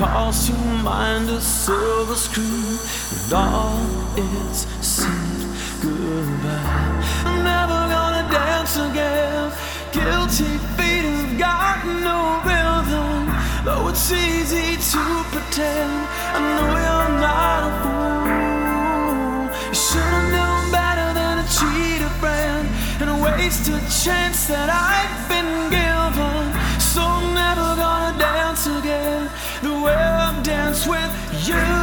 calls to mind a silver screen, and all it's said goodbye. I'm never gonna dance again. Guilty feet have got no rhythm, though it's easy to pretend. I know you're not a fool. You should've known better than to cheat a friend and waste a chance that I've with you.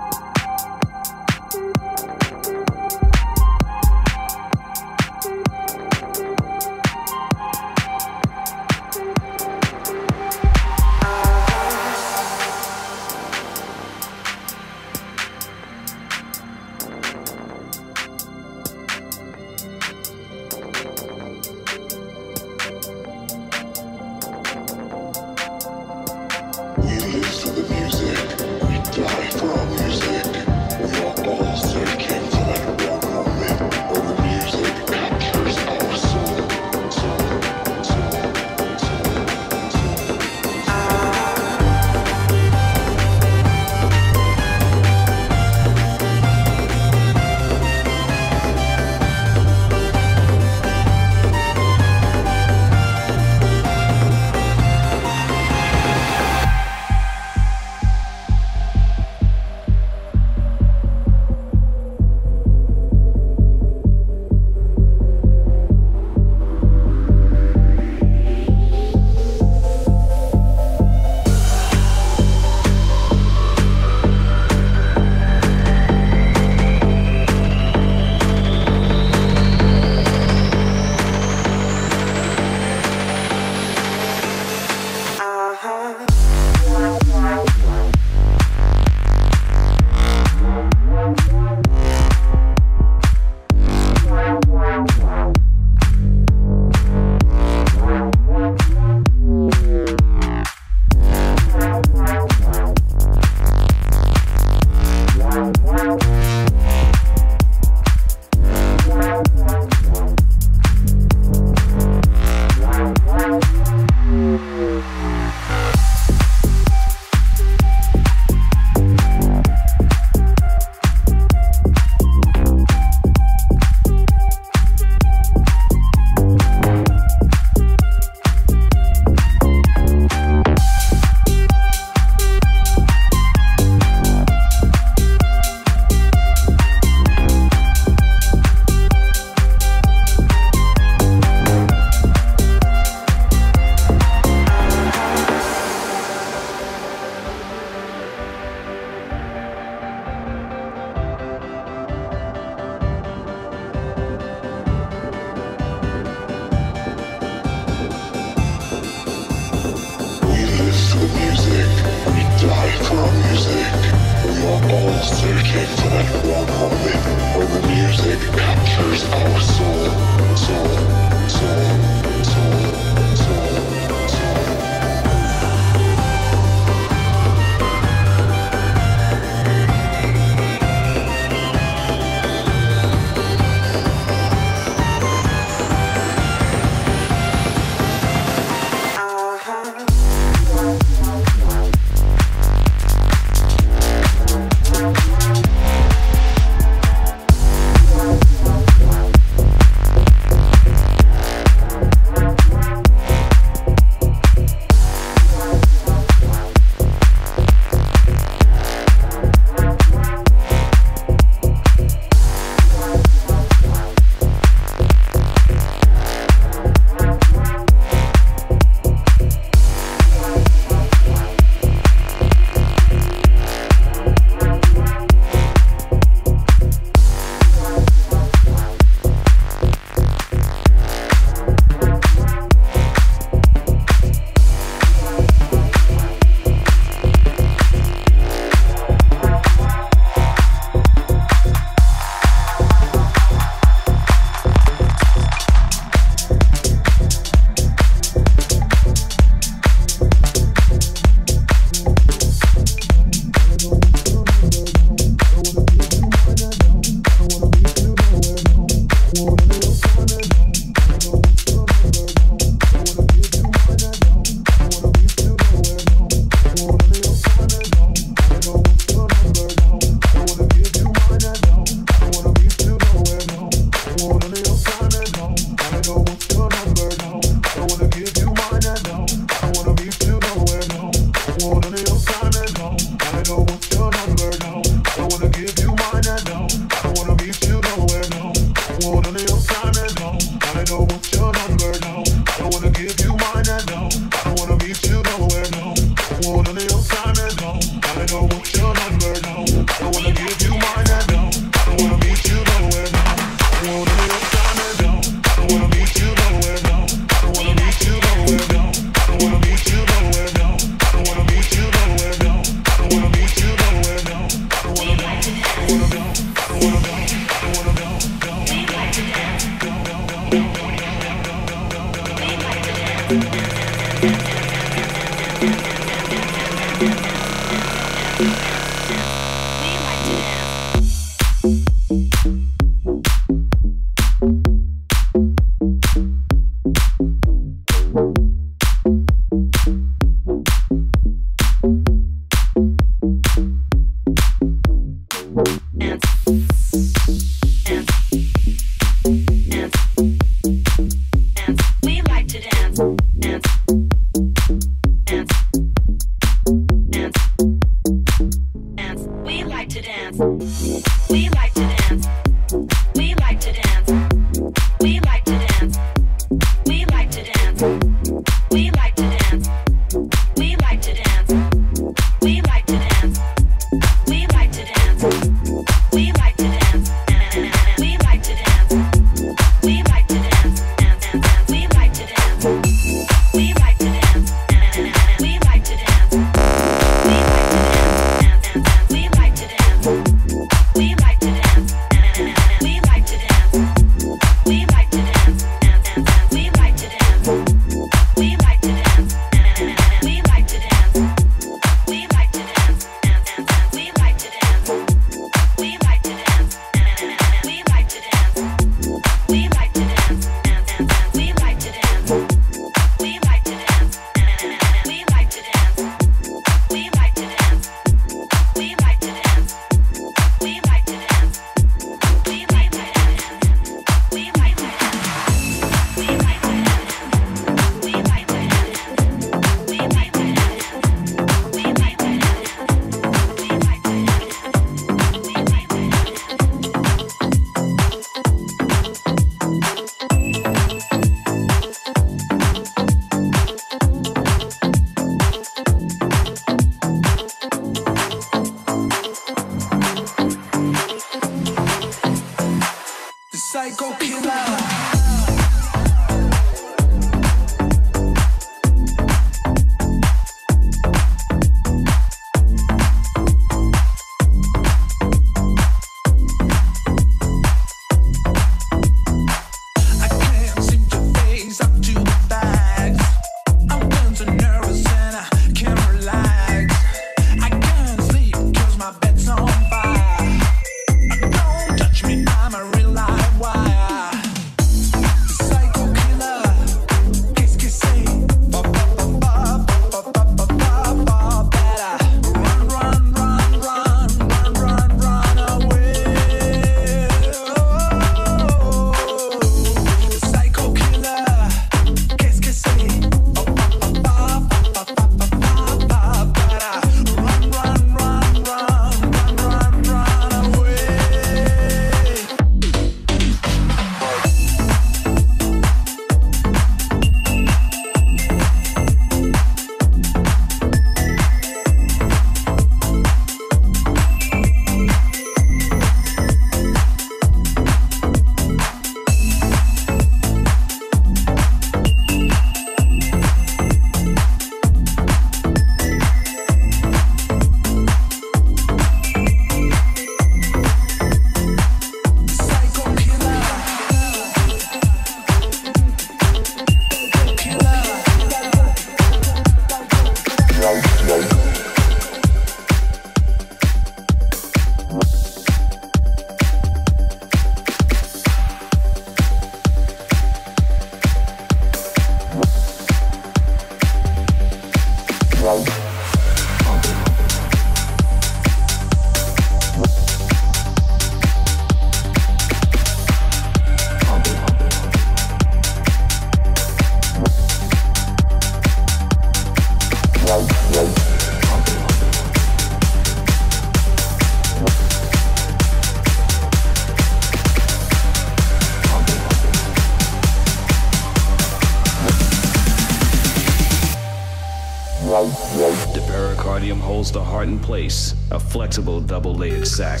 Place, a flexible double layered sac.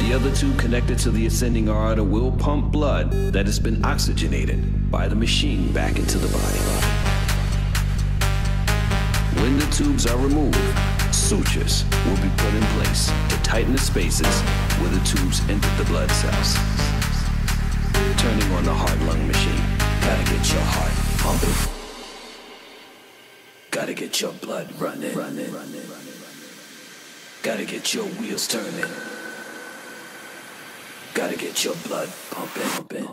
The other two connected to the ascending aorta will pump blood that has been oxygenated by the machine back into the body. When the tubes are removed, sutures will be put in place to tighten the spaces where the tubes enter the blood cells. Turning on the heart lung machine. Gotta get your heart pumping. Gotta get your blood running. running. Gotta get your wheels turning. Gotta get your blood pumping, pumping,